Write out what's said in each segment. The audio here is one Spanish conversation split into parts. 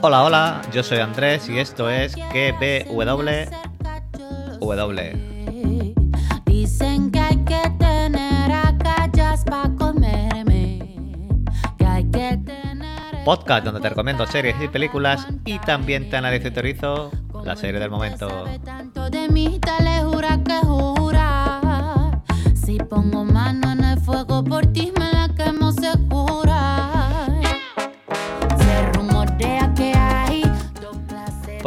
Hola, hola, yo soy Andrés y esto es KBW. Dicen que hay que tener agallas para comerme. Que hay que tener. Podcast donde te recomiendo series y películas y también te analizo y teorizo la serie del momento. Tanto de mí, te le jura que jura. Si pongo mano en el fuego por ti,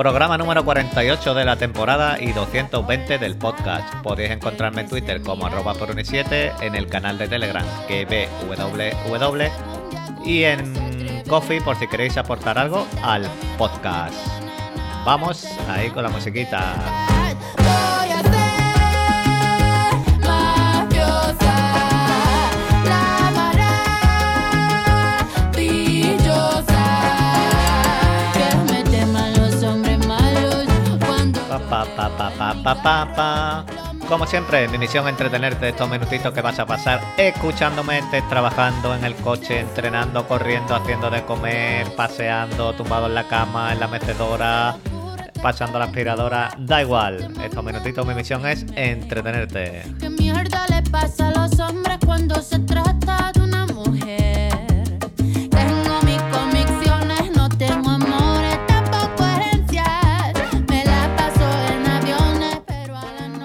Programa número 48 de la temporada y 220 del podcast. Podéis encontrarme en Twitter como arroba por 7 en el canal de Telegram KBWW y en Coffee por si queréis aportar algo al podcast. Vamos ahí con la musiquita. Pa, pa, pa. Como siempre, mi misión es entretenerte estos minutitos que vas a pasar escuchándome, estés trabajando en el coche, entrenando, corriendo, haciendo de comer, paseando, tumbado en la cama, en la mecedora, pasando la aspiradora, da igual. Estos minutitos mi misión es entretenerte. ¿Qué mierda le pasa a los hombres cuando se trata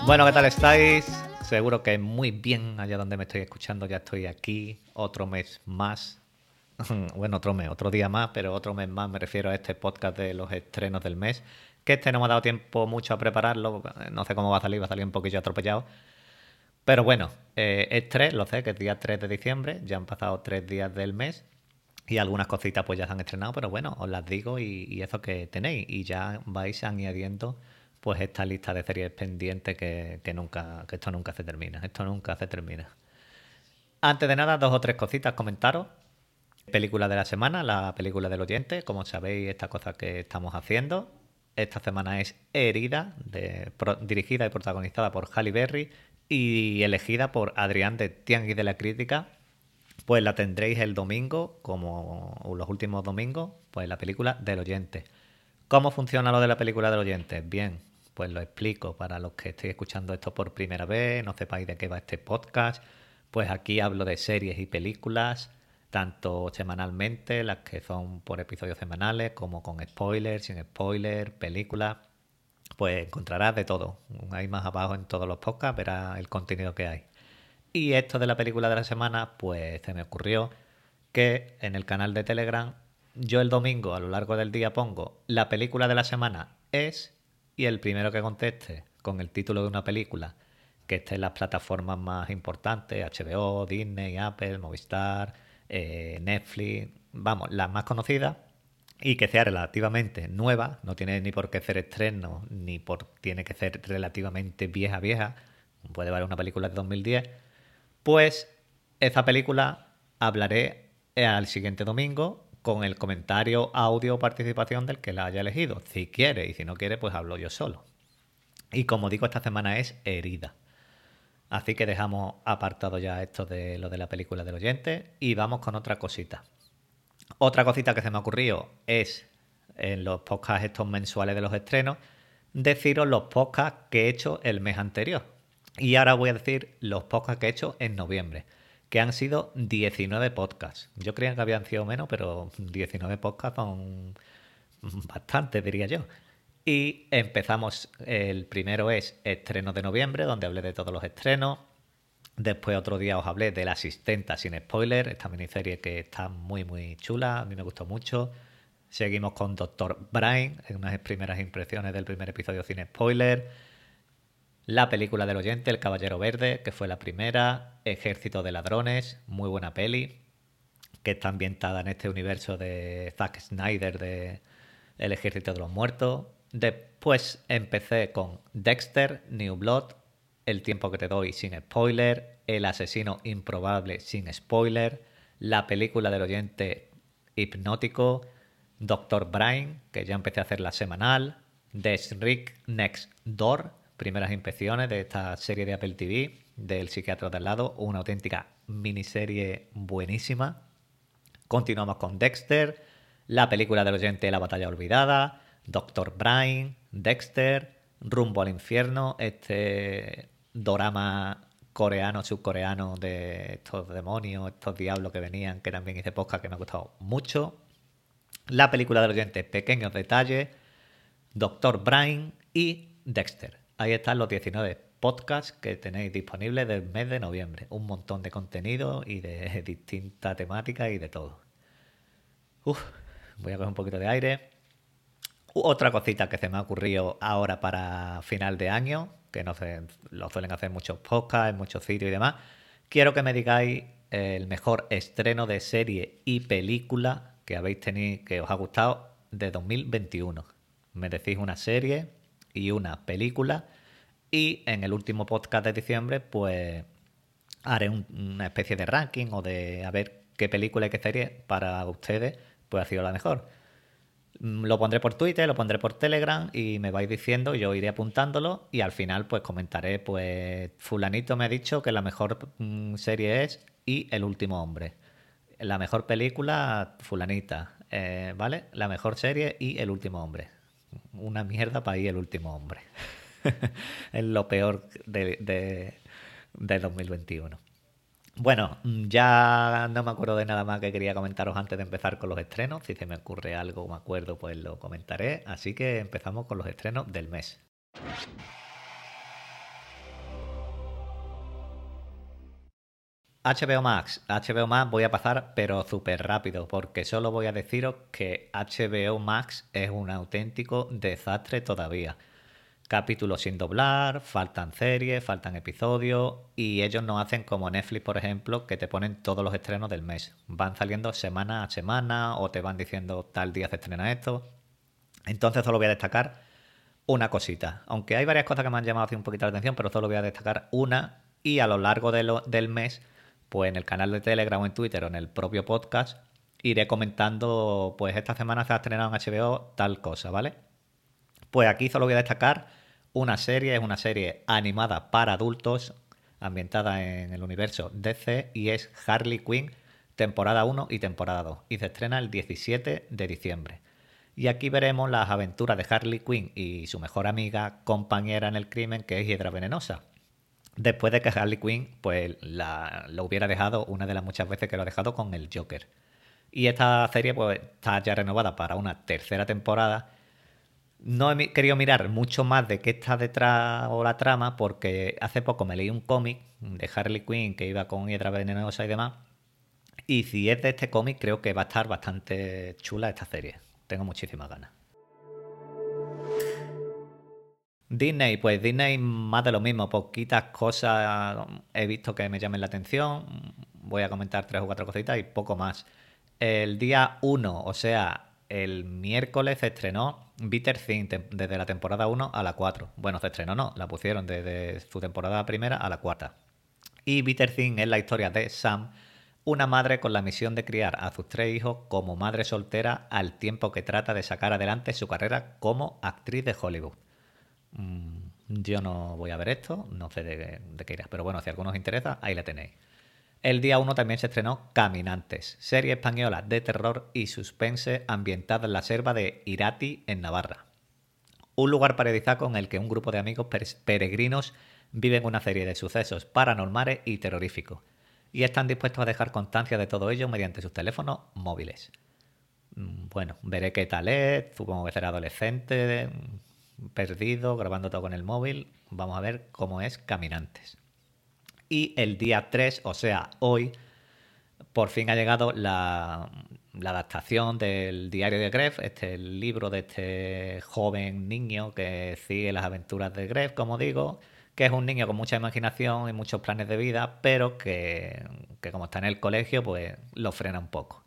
Bueno, ¿qué tal estáis? Seguro que muy bien allá donde me estoy escuchando. Ya estoy aquí, otro mes más. Bueno, otro mes, otro día más, pero otro mes más me refiero a este podcast de los estrenos del mes. Que este no me ha dado tiempo mucho a prepararlo. No sé cómo va a salir, va a salir un poquillo atropellado. Pero bueno, eh, es 3, lo sé, que es día 3 de diciembre. Ya han pasado tres días del mes. Y algunas cositas pues ya se han estrenado, pero bueno, os las digo y eso que tenéis. Y ya vais añadiendo pues esta lista de series pendientes que, que nunca, que esto nunca se termina. Esto nunca se termina. Antes de nada, dos o tres cositas comentaros. Película de la semana, la película del oyente. Como sabéis, esta cosa que estamos haciendo. Esta semana es Herida, dirigida y protagonizada por Halle Berry y elegida por Adrián de Tianguis de la Crítica. Pues la tendréis el domingo, como los últimos domingos, pues la película del oyente. ¿Cómo funciona lo de la película del oyente? Bien, pues lo explico para los que estéis escuchando esto por primera vez, no sepáis de qué va este podcast. Pues aquí hablo de series y películas, tanto semanalmente, las que son por episodios semanales, como con spoilers, sin spoilers, películas. Pues encontrarás de todo. Ahí más abajo en todos los podcasts verás el contenido que hay. Y esto de la película de la semana, pues se me ocurrió que en el canal de Telegram yo el domingo a lo largo del día pongo la película de la semana es y el primero que conteste con el título de una película que esté en las plataformas más importantes, HBO, Disney, Apple, Movistar, eh, Netflix, vamos, las más conocidas, y que sea relativamente nueva, no tiene ni por qué ser estreno, ni por tiene que ser relativamente vieja, vieja, puede valer una película de 2010, pues esa película hablaré al siguiente domingo con el comentario, audio o participación del que la haya elegido, si quiere, y si no quiere, pues hablo yo solo. Y como digo, esta semana es herida. Así que dejamos apartado ya esto de lo de la película del oyente y vamos con otra cosita. Otra cosita que se me ha ocurrido es en los podcasts estos mensuales de los estrenos, deciros los podcasts que he hecho el mes anterior. Y ahora voy a decir los podcasts que he hecho en noviembre, que han sido 19 podcasts. Yo creía que habían sido menos, pero 19 podcasts son bastante, diría yo. Y empezamos, el primero es estreno de noviembre, donde hablé de todos los estrenos. Después otro día os hablé de La Asistenta sin spoiler, esta miniserie que está muy muy chula, a mí me gustó mucho. Seguimos con Doctor Brian, en unas primeras impresiones del primer episodio sin spoiler. La película del oyente, El Caballero Verde, que fue la primera. Ejército de Ladrones, muy buena peli, que está ambientada en este universo de Zack Snyder de El Ejército de los Muertos. Después empecé con Dexter, New Blood, El tiempo que te doy sin spoiler, El asesino improbable sin spoiler, la película del oyente Hipnótico, Doctor Brian, que ya empecé a hacer la semanal, The Rick Next Door, primeras inspecciones de esta serie de Apple TV, del psiquiatra de al lado, una auténtica miniserie buenísima. Continuamos con Dexter, la película del oyente La batalla olvidada, Doctor Brain, Dexter, Rumbo al infierno, este dorama coreano, subcoreano de estos demonios, estos diablos que venían, que también hice podcast que me ha gustado mucho. La película del oyente Pequeños Detalles, Doctor Brain y Dexter. Ahí están los 19 podcasts que tenéis disponibles del mes de noviembre. Un montón de contenido y de distintas temáticas y de todo. Uf, voy a coger un poquito de aire. Otra cosita que se me ha ocurrido ahora para final de año, que no sé, lo suelen hacer muchos podcasts, muchos sitios y demás. Quiero que me digáis el mejor estreno de serie y película que habéis tenido, que os ha gustado de 2021. Me decís una serie y una película. Y en el último podcast de diciembre, pues haré una especie de ranking o de a ver qué película y qué serie para ustedes pues ha sido la mejor. Mm, lo pondré por Twitter, lo pondré por Telegram y me vais diciendo, yo iré apuntándolo y al final pues comentaré, pues fulanito me ha dicho que la mejor mm, serie es Y el último hombre. La mejor película, fulanita, eh, ¿vale? La mejor serie y El último hombre. Una mierda para ir El último hombre. es lo peor de, de, de 2021. Bueno, ya no me acuerdo de nada más que quería comentaros antes de empezar con los estrenos. Si se me ocurre algo, me acuerdo, pues lo comentaré. Así que empezamos con los estrenos del mes. HBO Max. HBO Max voy a pasar, pero súper rápido, porque solo voy a deciros que HBO Max es un auténtico desastre todavía capítulos sin doblar, faltan series, faltan episodios y ellos no hacen como Netflix, por ejemplo, que te ponen todos los estrenos del mes. Van saliendo semana a semana o te van diciendo tal día se estrena esto. Entonces solo voy a destacar una cosita. Aunque hay varias cosas que me han llamado así un poquito la atención, pero solo voy a destacar una y a lo largo del mes, pues en el canal de Telegram o en Twitter o en el propio podcast, iré comentando, pues esta semana se ha estrenado en HBO tal cosa, ¿vale? Pues aquí solo voy a destacar una serie, es una serie animada para adultos, ambientada en el universo DC y es Harley Quinn, temporada 1 y temporada 2, y se estrena el 17 de diciembre. Y aquí veremos las aventuras de Harley Quinn y su mejor amiga, compañera en el crimen, que es Hiedra Venenosa. Después de que Harley Quinn pues, la, lo hubiera dejado una de las muchas veces que lo ha dejado con el Joker. Y esta serie pues, está ya renovada para una tercera temporada no he querido mirar mucho más de qué está detrás o la trama porque hace poco me leí un cómic de Harley Quinn que iba con Hiedra Venenosa y demás. Y si es de este cómic creo que va a estar bastante chula esta serie. Tengo muchísimas ganas. Disney, pues Disney más de lo mismo, poquitas cosas he visto que me llamen la atención. Voy a comentar tres o cuatro cositas y poco más. El día 1, o sea, el miércoles se estrenó Bitter Thing desde la temporada 1 a la 4. Bueno, se estrenó, no, la pusieron desde su temporada primera a la cuarta. Y Bitter Thing es la historia de Sam, una madre con la misión de criar a sus tres hijos como madre soltera al tiempo que trata de sacar adelante su carrera como actriz de Hollywood. Mm, yo no voy a ver esto, no sé de, qué irás, pero bueno, si a algunos os interesa, ahí la tenéis. El día 1 también se estrenó Caminantes, serie española de terror y suspense ambientada en la selva de Irati, en Navarra. Un lugar paradisíaco en el que un grupo de amigos peregrinos viven una serie de sucesos paranormales y terroríficos, y están dispuestos a dejar constancia de todo ello mediante sus teléfonos móviles. Mm, bueno, veré qué tal es, supongo que será adolescente, perdido, grabando todo con el móvil. Vamos a ver cómo es Caminantes. Y el día 3, o sea, hoy, por fin ha llegado la, adaptación del diario de Gref, este libro de este joven niño que sigue las aventuras de Gref, como digo, que es un niño con mucha imaginación y muchos planes de vida, pero que, que como está en el colegio, pues lo frena un poco.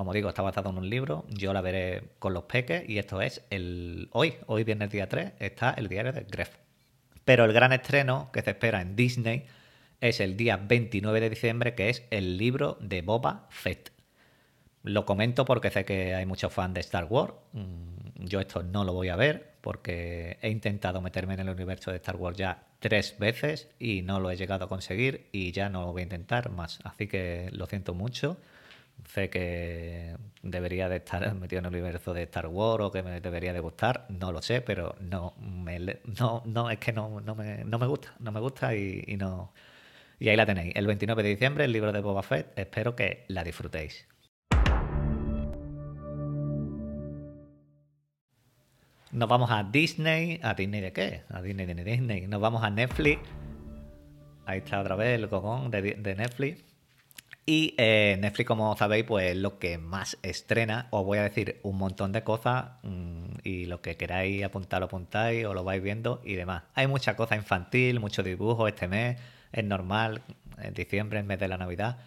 Como digo, está basado en un libro, yo la veré con los peques y esto es el hoy, hoy viernes día 3, está el diario de Gref. Pero el gran estreno que se espera en Disney es el día 29 de diciembre, que es el libro de Boba Fett. Lo comento porque sé que hay muchos fans de Star Wars. Mm, yo esto no lo voy a ver porque he intentado meterme en el universo de Star Wars ya tres veces y no lo he llegado a conseguir y ya no lo voy a intentar más. Así que lo siento mucho. Sé que debería de estar metido en el universo de Star Wars o que me debería de gustar, no lo sé, pero no, me, no, no es que no, no, me, no me gusta, no me gusta y, no... Y ahí la tenéis, el 29 de diciembre, el libro de Boba Fett, espero que la disfrutéis. Nos vamos a Disney. ¿A Disney de qué? A Disney de Disney. Nos vamos a Netflix. Ahí está otra vez el cogón de, de Netflix. Y eh, Netflix, como sabéis, pues es lo que más estrena. Os voy a decir un montón de cosas mmm, y lo que queráis apuntar lo apuntáis o lo vais viendo y demás. Hay mucha cosa infantil, mucho dibujo este mes. Es normal, en diciembre, en mes de la Navidad.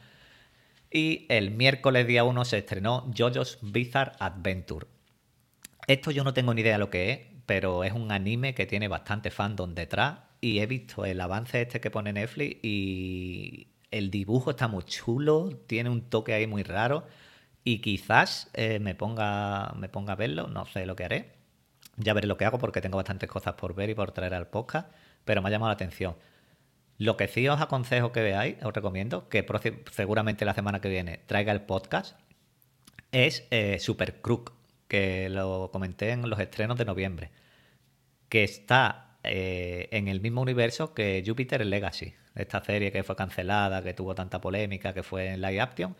Y el miércoles día 1 se estrenó JoJo's Bizarre Adventure. Esto yo no tengo ni idea lo que es, pero es un anime que tiene bastante fandom detrás. Y he visto el avance este que pone Netflix y el dibujo está muy chulo, tiene un toque ahí muy raro. Y quizás eh, me, ponga, me ponga a verlo, no sé lo que haré. Ya veré lo que hago porque tengo bastantes cosas por ver y por traer al podcast, pero me ha llamado la atención. Lo que sí os aconsejo que veáis, os recomiendo, que seguramente la semana que viene traiga el podcast, es eh, Super Crook que lo comenté en los estrenos de noviembre, que está eh, en el mismo universo que Jupiter Legacy, esta serie que fue cancelada, que tuvo tanta polémica, que fue en live action,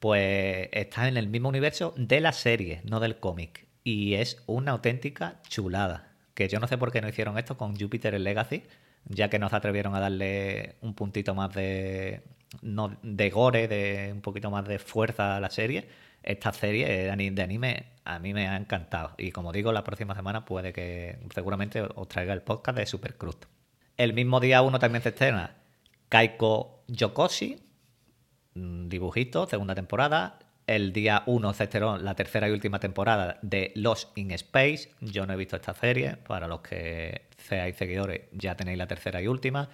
pues está en el mismo universo de la serie, no del cómic. Y es una auténtica chulada. Que yo no sé por qué no hicieron esto con Jupiter Legacy, ya que no se atrevieron a darle un puntito más de, no, de gore, de un poquito más de fuerza a la serie esta serie de anime a mí me ha encantado. Y como digo, la próxima semana puede que seguramente os traiga el podcast de Super Cruz. El mismo día uno también se estrena Kaiko Yokoshi, dibujito, segunda temporada. El día 1 se estrenó la tercera y última temporada de Lost in Space. Yo no he visto esta serie, para los que seáis seguidores ya tenéis la tercera y última.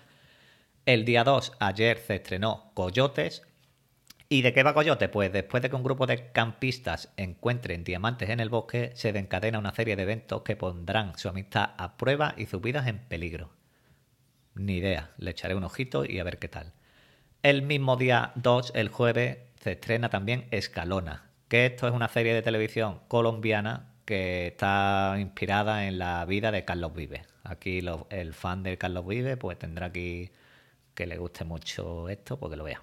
El día 2, ayer se estrenó Coyotes, ¿Y de qué va Coyote? Pues después de que un grupo de campistas encuentren diamantes en el bosque, se desencadena una serie de eventos que pondrán su amistad a prueba y sus vidas en peligro. Ni idea, le echaré un ojito y a ver qué tal. El mismo día 2, el jueves, se estrena también Escalona, que esto es una serie de televisión colombiana que está inspirada en la vida de Carlos Vive. Aquí el fan de Carlos Vive pues tendrá aquí que le guste mucho esto porque lo vea.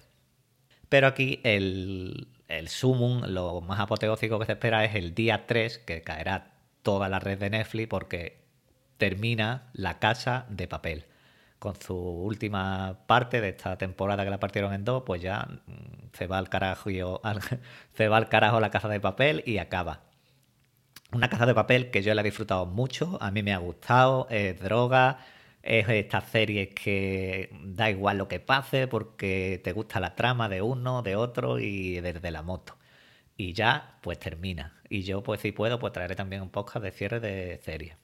Pero aquí el, el sumum, lo más apoteósico que se espera es el día 3, que caerá toda la red de Netflix porque termina La Casa de Papel. Con su última parte de esta temporada que la partieron en dos, pues ya mm, se va al carajo, se va al carajo la Casa de Papel y acaba. Una Casa de Papel que yo la he disfrutado mucho, a mí me ha gustado, es droga, es esta serie que da igual lo que pase porque te gusta la trama de uno, de otro y desde la moto. Y ya, pues termina. Y yo, pues si puedo, pues traeré también un podcast de cierre de serie.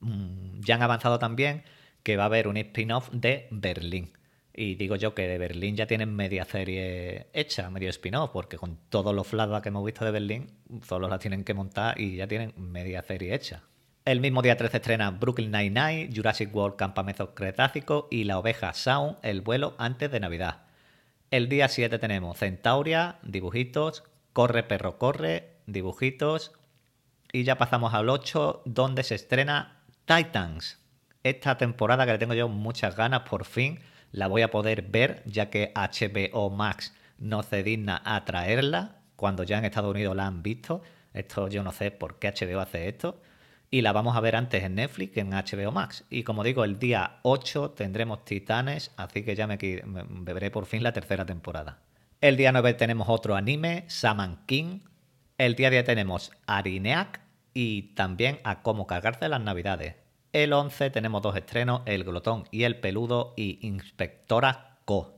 Mm, ya han avanzado también que va a haber un spin-off de Berlín. Y digo yo que de Berlín ya tienen media serie hecha, medio spin-off, porque con todos los flashbacks que hemos visto de Berlín, solo la tienen que montar y ya tienen media serie hecha. El mismo día 13 estrena Brooklyn Nine-Nine, Jurassic World Campamento Cretácico y La Oveja Sound, El vuelo antes de Navidad. El día 7 tenemos Centauria, dibujitos, Corre Perro Corre, dibujitos. Y ya pasamos al 8, donde se estrena Titans. Esta temporada que le tengo yo muchas ganas, por fin la voy a poder ver, ya que HBO Max no se digna a traerla, cuando ya en Estados Unidos la han visto. Esto yo no sé por qué HBO hace esto y la vamos a ver antes en Netflix que en HBO Max. Y como digo, el día 8 tendremos Titanes, así que ya me, veré por fin la tercera temporada. El día 9 tenemos otro anime, Saman King. El día 10 tenemos Arineac y también a cómo cargarse las navidades. El 11 tenemos dos estrenos, El Glotón y El Peludo y Inspectora Ko.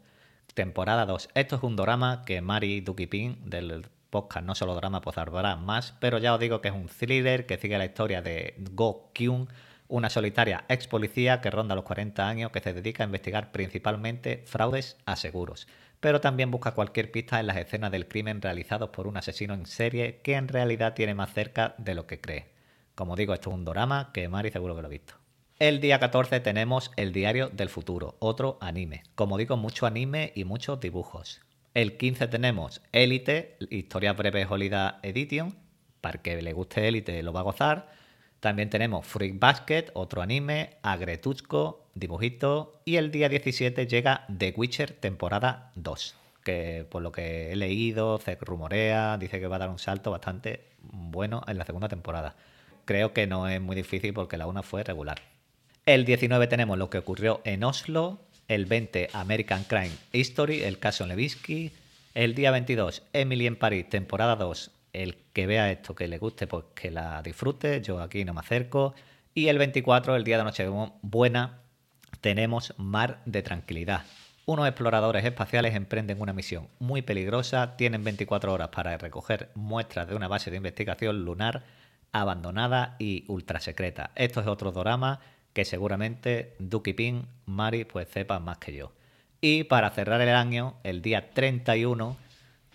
Temporada 2. Esto es un drama que Mari Dukipin del podcast no solo drama, pues habrá más, pero ya os digo que es un thriller que sigue la historia de Go Kyung, una solitaria ex policía que ronda los 40 años que se dedica a investigar principalmente fraudes a seguros, pero también busca cualquier pista en las escenas del crimen realizados por un asesino en serie que en realidad tiene más cerca de lo que cree. Como digo, esto es un drama que Mari seguro que lo ha visto. El día 14 tenemos El Diario del Futuro, otro anime. Como digo, mucho anime y muchos dibujos. El 15 tenemos Élite, Historias breves Holiday Edition. Para que le guste Élite lo va a gozar. También tenemos Fruit Basket, otro anime, Agretuchko, dibujito. Y el día 17 llega The Witcher temporada 2. Que por lo que he leído, se rumorea, dice que va a dar un salto bastante bueno en la segunda temporada. Creo que no es muy difícil porque la una fue regular. El 19 tenemos lo que ocurrió en Oslo. El 20 American Crime History, el caso Levinsky. El día 22 Emily en París, temporada 2, el que vea esto, que le guste, pues que la disfrute. Yo aquí no me acerco. Y el 24, el día de noche buena, tenemos Mar de Tranquilidad. Unos exploradores espaciales emprenden una misión muy peligrosa, tienen 24 horas para recoger muestras de una base de investigación lunar abandonada y ultra secreta. Esto es otro drama que seguramente Duki Pin, Mari, pues sepan más que yo. Y para cerrar el año, el día 31,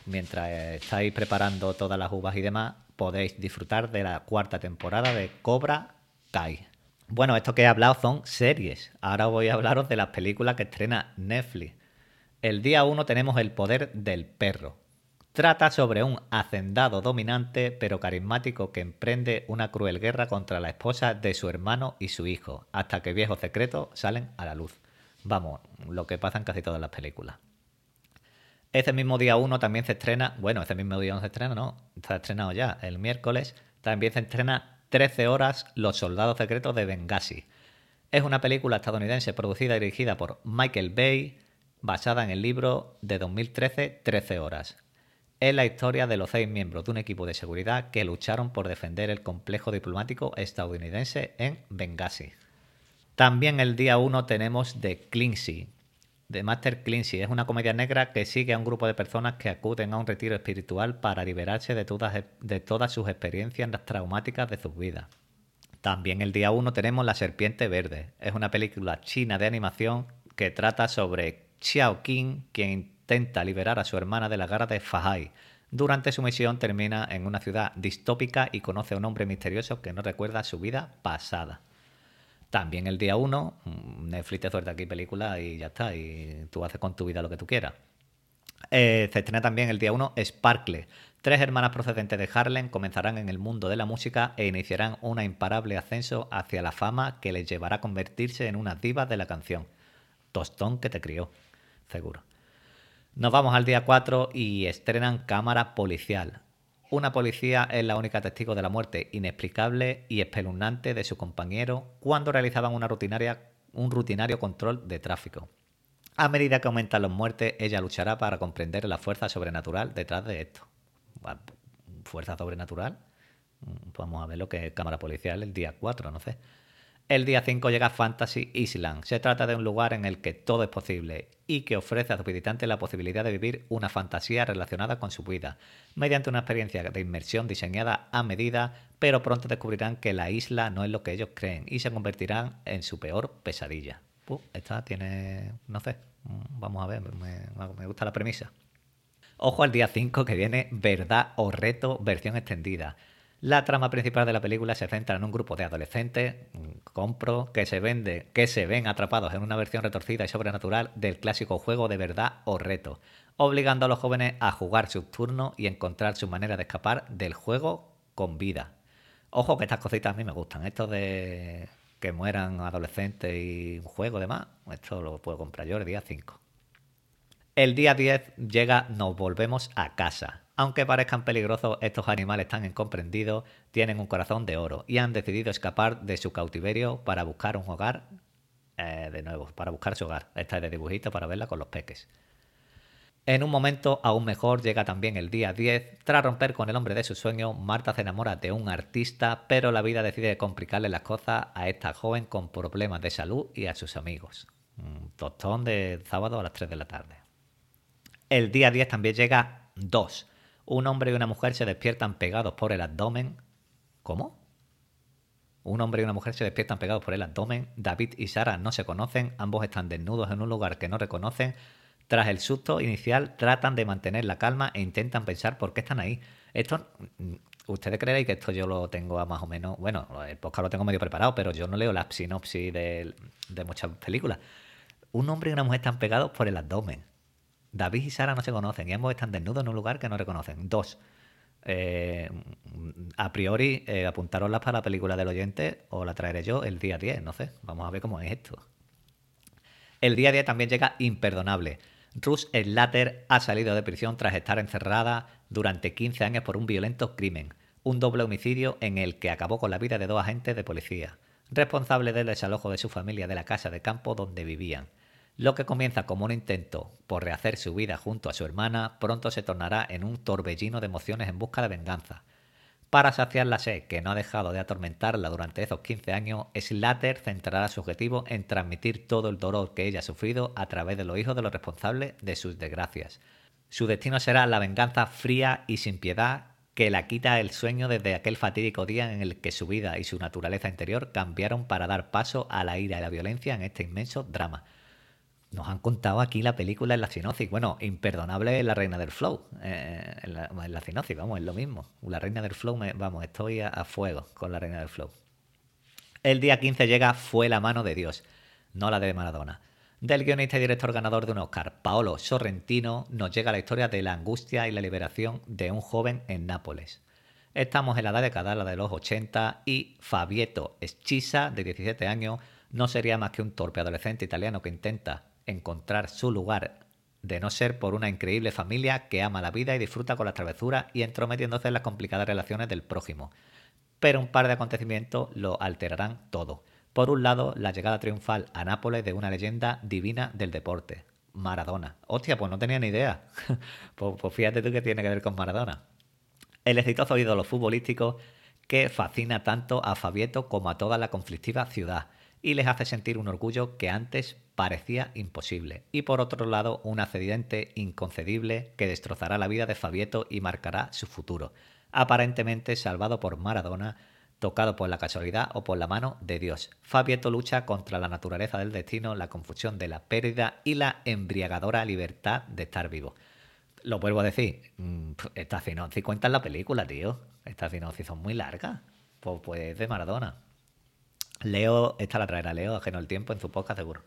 mientras estáis preparando todas las uvas y demás, podéis disfrutar de la cuarta temporada de Cobra Kai. Bueno, esto que he hablado son series. Ahora voy a hablaros de las películas que estrena Netflix. El día 1 tenemos El poder del perro. Trata sobre un hacendado dominante pero carismático que emprende una cruel guerra contra la esposa de su hermano y su hijo, hasta que viejos secretos salen a la luz. Vamos, lo que pasa en casi todas las películas. Ese mismo día 1 también se estrena, bueno, ese mismo día no se estrena, no, está estrenado ya, el miércoles, también se estrena 13 horas Los Soldados Secretos de Benghazi. Es una película estadounidense producida y dirigida por Michael Bay, basada en el libro de 2013 13 horas. Es la historia de los seis miembros de un equipo de seguridad que lucharon por defender el complejo diplomático estadounidense en Benghazi. También el día 1 tenemos The Clincy, de Master Clincy. Es una comedia negra que sigue a un grupo de personas que acuden a un retiro espiritual para liberarse de todas, de todas sus experiencias traumáticas de sus vidas. También el día 1 tenemos La Serpiente Verde. Es una película china de animación que trata sobre Xiao Qing, quien intenta liberar a su hermana de la garra de Fahai. Durante su misión termina en una ciudad distópica y conoce a un hombre misterioso que no recuerda su vida pasada. También el día 1, mm, Netflix te suelta aquí película y ya está, y tú haces con tu vida lo que tú quieras. Eh, se estrena también el día 1 Sparkle. Tres hermanas procedentes de Harlem comenzarán en el mundo de la música e iniciarán un imparable ascenso hacia la fama que les llevará a convertirse en unas divas de la canción. Tostón que te crió, seguro. Nos vamos al día 4 y estrenan Cámara Policial, una policía es la única testigo de la muerte inexplicable y espeluznante de su compañero cuando realizaban una rutinaria, un rutinario control de tráfico. A medida que aumentan las muertes, ella luchará para comprender la fuerza sobrenatural detrás de esto. ¿Fuerza sobrenatural? Mm, vamos a ver lo que es cámara policial el día 4, no sé. El día 5 llega Fantasy Island. Se trata de un lugar en el que todo es posible y que ofrece a sus visitantes la posibilidad de vivir una fantasía relacionada con su vida, mediante una experiencia de inmersión diseñada a medida, pero pronto descubrirán que la isla no es lo que ellos creen y se convertirán en su peor pesadilla. esta tiene, no sé, mm, vamos a ver, me, me gusta la premisa. Ojo al día 5 que viene Verdad o Reto versión extendida. La trama principal de la película se centra en un grupo de adolescentes, compro, que se, vende, que se ven atrapados en una versión retorcida y sobrenatural del clásico juego de verdad o reto, obligando a los jóvenes a jugar su turno y encontrar su manera de escapar del juego con vida. Ojo que estas cositas a mí me gustan, esto de que mueran adolescentes y un juego demás, esto lo puedo comprar yo el día 5. El día 10 llega Nos volvemos a casa, aunque parezcan peligrosos, estos animales tan incomprendidos tienen un corazón de oro y han decidido escapar de su cautiverio para buscar un hogar, eh, de nuevo, para buscar su hogar. Esta es de dibujito para verla con los peques. En un momento aún mejor llega también el día 10. Tras romper con el hombre de su sueño, Marta se enamora de un artista, pero la vida decide complicarle las cosas a esta joven con problemas de salud y a sus amigos. Un tostón de sábado a las 3 de la tarde. El día 10 también llega 2 un hombre y una mujer se despiertan pegados por el abdomen. ¿Cómo? Un hombre y una mujer se despiertan pegados por el abdomen. David y Sara no se conocen, ambos están desnudos en un lugar que no reconocen. Tras el susto inicial, tratan de mantener la calma e intentan pensar por qué están ahí. Esto, ustedes creeréis que esto yo lo tengo más o menos. Bueno, el podcast lo tengo medio preparado, pero yo no leo la sinopsis de, de muchas películas. Un hombre y una mujer están pegados por el abdomen. David y Sara no se conocen y ambos están desnudos en un lugar que no reconocen. Dos, eh, a priori, eh, apuntaroslas para la película del oyente o la traeré yo el día 10, no sé. Vamos a ver cómo es esto. El día 10 también llega imperdonable. Ruth Slater ha salido de prisión tras estar encerrada durante 15 años por un violento crimen, un doble homicidio en el que acabó con la vida de dos agentes de policía, responsable del desalojo de su familia de la casa de campo donde vivían. Lo que comienza como un intento por rehacer su vida junto a su hermana, pronto se tornará en un torbellino de emociones en busca de venganza. Para saciar la sed que no ha dejado de atormentarla durante esos 15 años, Slater centrará su objetivo en transmitir todo el dolor que ella ha sufrido a través de los hijos de los responsables de sus desgracias. Su destino será la venganza fría y sin piedad que la quita el sueño desde aquel fatídico día en el que su vida y su naturaleza interior cambiaron para dar paso a la ira y la violencia en este inmenso drama nos han contado aquí la película en la sinopsis. Bueno, imperdonable la reina del flow. Eh, en, la, en, vamos, es lo mismo. La reina del flow, vamos, estoy a, fuego con la reina del flow. El día 15 llega Fue la mano de Dios, no la de Maradona. Del guionista y director ganador de un Oscar, Paolo Sorrentino, nos llega la historia de la angustia y la liberación de un joven en Nápoles. Estamos en la edad de Cadala de los 80 y Fabieto Eschisa, de 17 años, no sería más que un torpe adolescente italiano que intenta encontrar su lugar de no ser por una increíble familia que ama la vida y disfruta con las travesuras y entrometiéndose en las complicadas relaciones del prójimo. Pero un par de acontecimientos lo alterarán todo. Por un lado, la llegada triunfal a Nápoles de una leyenda divina del deporte, Maradona. Hostia, pues no tenía ni idea. pues, pues, fíjate tú que tiene que ver con Maradona. El exitoso ídolo futbolístico que fascina tanto a Fabieto como a toda la conflictiva ciudad y les hace sentir un orgullo que antes parecía imposible. Y por otro lado, un accidente inconcebible que destrozará la vida de Fabieto y marcará su futuro. Aparentemente salvado por Maradona, tocado por la casualidad o por la mano de Dios. Fabieto lucha contra la naturaleza del destino, la confusión de la pérdida y la embriagadora libertad de estar vivo. Lo vuelvo a decir, mm, estas sinopsis cuentan la película, tío. Estas sinopsis son muy largas. Pues, pues de Maradona. Leo, esta la traerá Leo, ajeno el tiempo, en su podcast seguro.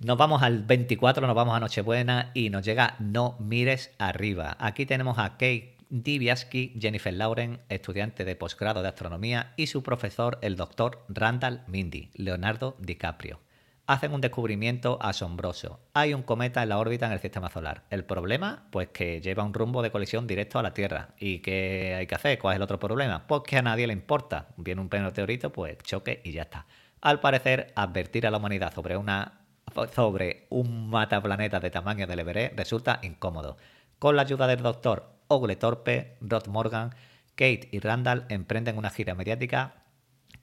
Nos vamos al 24, nos vamos a Nochebuena y nos llega No mires arriba. Aquí tenemos a Kate Dibiaski, Jennifer Lauren, estudiante de posgrado de astronomía, y su profesor, el doctor Randall Mindy, Leonardo DiCaprio. Hacen un descubrimiento asombroso. Hay un cometa en la órbita en el sistema solar. El problema, pues que lleva un rumbo de colisión directo a la Tierra. ¿Y qué hay que hacer? ¿Cuál es el otro problema? Pues que a nadie le importa. Viene un meteorito, pues choque y ya está. Al parecer, advertir a la humanidad sobre una sobre un mataplaneta de tamaño del Everest resulta incómodo. Con la ayuda del doctor Ogle Torpe, Rod Morgan, Kate y Randall emprenden una gira mediática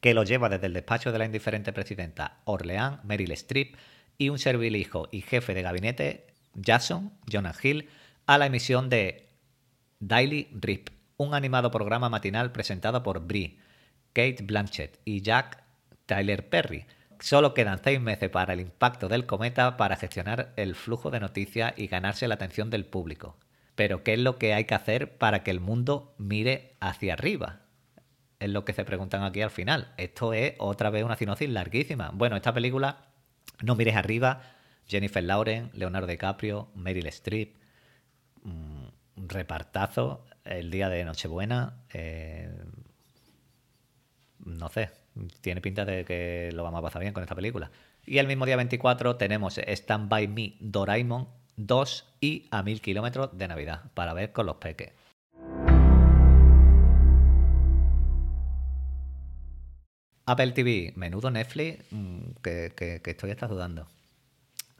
que lo lleva desde el despacho de la indiferente presidenta Orleán, Meryl Streep, y un servil hijo y jefe de gabinete, Jason, Jonah Hill, a la emisión de Daily Rip, un animado programa matinal presentado por Brie, Kate Blanchett y Jack Tyler Perry. Solo quedan seis meses para el impacto del cometa para gestionar el flujo de noticias y ganarse la atención del público. Pero ¿qué es lo que hay que hacer para que el mundo mire hacia arriba? Es lo que se preguntan aquí al final. Esto es otra vez una sinopsis larguísima. Bueno, esta película, no mires arriba, Jennifer Lauren, Leonardo DiCaprio, Meryl Streep, mm, repartazo el día de Nochebuena. Eh, no sé, tiene pinta de que lo vamos a pasar bien con esta película. Y el mismo día 24 tenemos Stand By Me Doraemon 2 y A Mil Kilómetros de Navidad para ver con los peques. Apple TV, menudo Netflix, mm, que, estoy hasta dudando.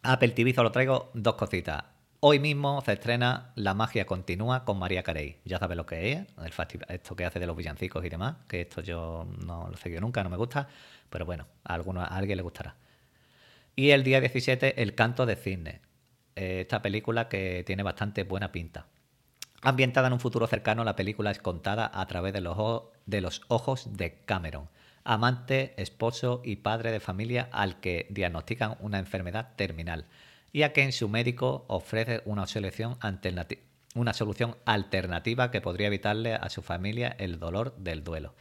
Apple TV solo traigo dos cositas. Hoy mismo se estrena La magia continúa con María Carey. Ya sabes lo que es, el esto que hace de los villancicos y demás, que esto yo no lo he seguido nunca, no me gusta, pero bueno, a, a alguien le gustará. Y el día 17, El canto de cisne. Esta película que tiene bastante buena pinta. Ambientada en un futuro cercano, la película es contada a través de los, de los ojos de Cameron amante, esposo y padre de familia al que diagnostican una enfermedad terminal y a quien su médico ofrece una solución, una solución alternativa que podría evitarle a su familia el dolor del duelo.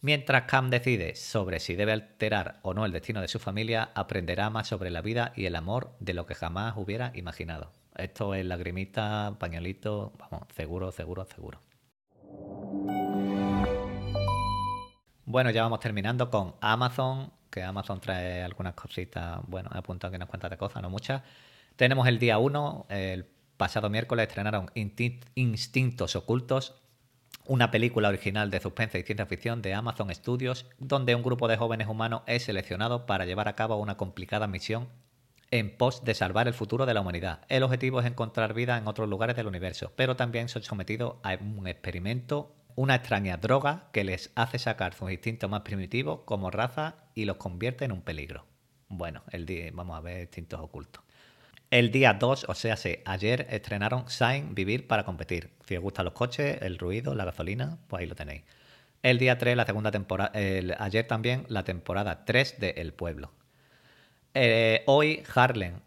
Mientras Cam decide sobre si debe alterar o no el destino de su familia, aprenderá más sobre la vida y el amor de lo que jamás hubiera imaginado. Esto es lagrimita, pañuelito, vamos, seguro, seguro, seguro. Bueno, ya vamos terminando con Amazon, que Amazon trae algunas cositas, bueno, he apuntado aquí unas cuantas de cosas, no muchas. Tenemos el día 1, el pasado miércoles estrenaron Instintos Ocultos, una película original de suspense y ciencia ficción de Amazon Studios, donde un grupo de jóvenes humanos es seleccionado para llevar a cabo una complicada misión en pos de salvar el futuro de la humanidad. El objetivo es encontrar vida en otros lugares del universo, pero también son sometidos a un experimento, una extraña droga que les hace sacar sus instintos más primitivos como raza y los convierte en un peligro. Bueno, el día, vamos a ver instintos ocultos. El día 2, o sea, ayer estrenaron Sign Vivir para competir. Si os gustan los coches, el ruido, la gasolina, pues ahí lo tenéis. El día 3, la segunda temporada, ayer también la temporada 3 de El Pueblo. Eh, hoy Harlem,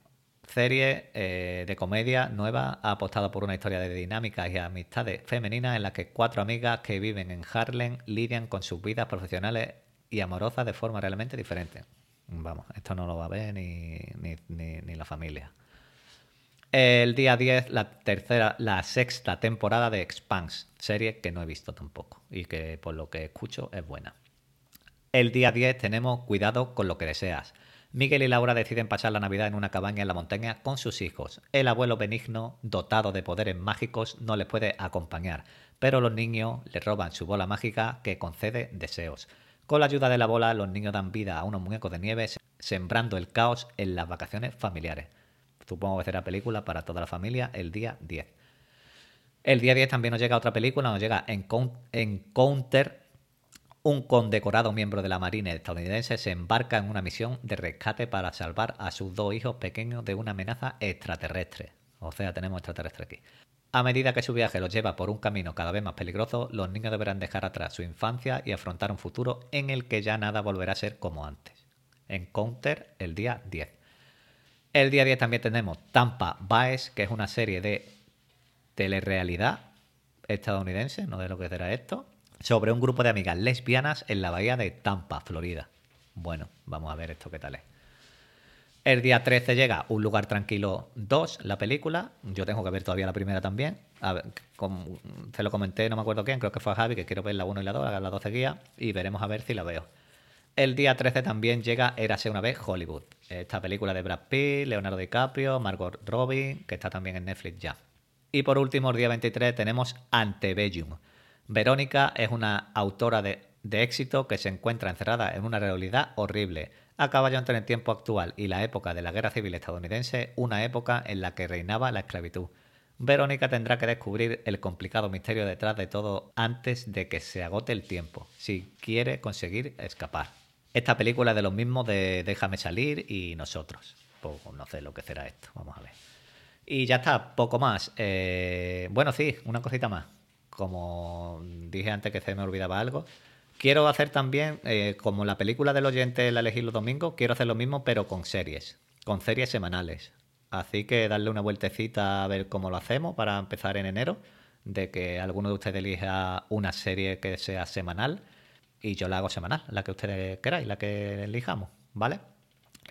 serie eh, de comedia nueva, ha apostado por una historia de dinámicas y amistades femeninas en la que cuatro amigas que viven en Harlem lidian con sus vidas profesionales y amorosas de forma realmente diferente. Vamos, esto no lo va a ver ni, ni la familia. El día 10, la tercera, la sexta temporada de Expanse, serie que no he visto tampoco y que por lo que escucho es buena. El día 10 tenemos Cuidado con lo que deseas. Miguel y Laura deciden pasar la Navidad en una cabaña en la montaña con sus hijos. El abuelo benigno, dotado de poderes mágicos, no les puede acompañar, pero los niños le roban su bola mágica que concede deseos. Con la ayuda de la bola, los niños dan vida a unos muñecos de nieve, sembrando el caos en las vacaciones familiares. Supongo que será película para toda la familia el día 10. El día 10 también nos llega otra película, nos llega Encounter. Un condecorado miembro de la Marina estadounidense se embarca en una misión de rescate para salvar a sus dos hijos pequeños de una amenaza extraterrestre. O sea, tenemos extraterrestre aquí. A medida que su viaje los lleva por un camino cada vez más peligroso, los niños deberán dejar atrás su infancia y afrontar un futuro en el que ya nada volverá a ser como antes. Encounter el día 10. El día 10 también tenemos Tampa Baes, que es una serie de telerrealidad estadounidense, no de lo que será esto, sobre un grupo de amigas lesbianas en la bahía de Tampa, Florida. Bueno, vamos a ver esto qué tal es. El día 13 llega Un lugar tranquilo 2, la película. Yo tengo que ver todavía la primera también. A se lo comenté, no me acuerdo quién, creo que fue a Javi, que quiero ver la 1 y la 2, la 12 guía, y veremos a ver si la veo. El día 13 también llega Érase una vez Hollywood, esta película de Brad Pitt, Leonardo DiCaprio, Margot Robbie, que está también en Netflix ya. Y por último, el día 23 tenemos Antebellum. Verónica es una autora de, éxito que se encuentra encerrada en una realidad horrible. Acaba ya entre el tiempo actual y la época de la Guerra Civil estadounidense, una época en la que reinaba la esclavitud. Verónica tendrá que descubrir el complicado misterio detrás de todo antes de que se agote el tiempo, si quiere conseguir escapar. Esta película es de los mismos de Déjame salir y nosotros. Pues no sé lo que será esto, vamos a ver. Y ya está, poco más. Eh, bueno, sí, una cosita más. Como dije antes que se me olvidaba algo. Quiero hacer también, eh, como la película del oyente la elegí los domingos, quiero hacer lo mismo, pero con series. Con series semanales. Así que darle una vueltecita a ver cómo lo hacemos para empezar en enero. De que alguno de ustedes elija una serie que sea semanal y yo la hago semanal, la que ustedes queráis, la que elijamos, ¿vale?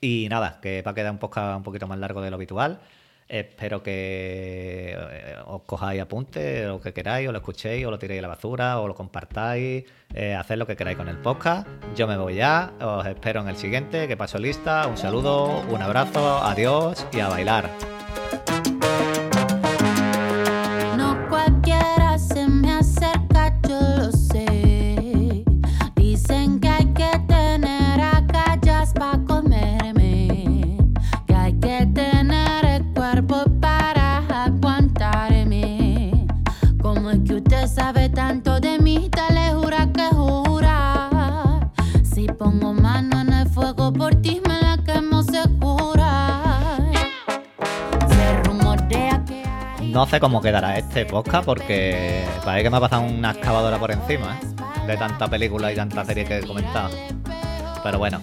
Y nada, que va a quedar un, podcast un poquito más largo de lo habitual. Espero que eh, os cojáis apuntes, lo que queráis, o lo escuchéis, o lo tiréis a la basura, o lo compartáis, eh, haced lo que queráis con el podcast. Yo me voy ya, os espero en el siguiente, que paso lista. Un saludo, un abrazo, adiós y a bailar. Sé cómo quedará este podcast porque parece que me ha pasado una excavadora por encima ¿eh? de tanta película y tanta serie que he comentado. Pero bueno,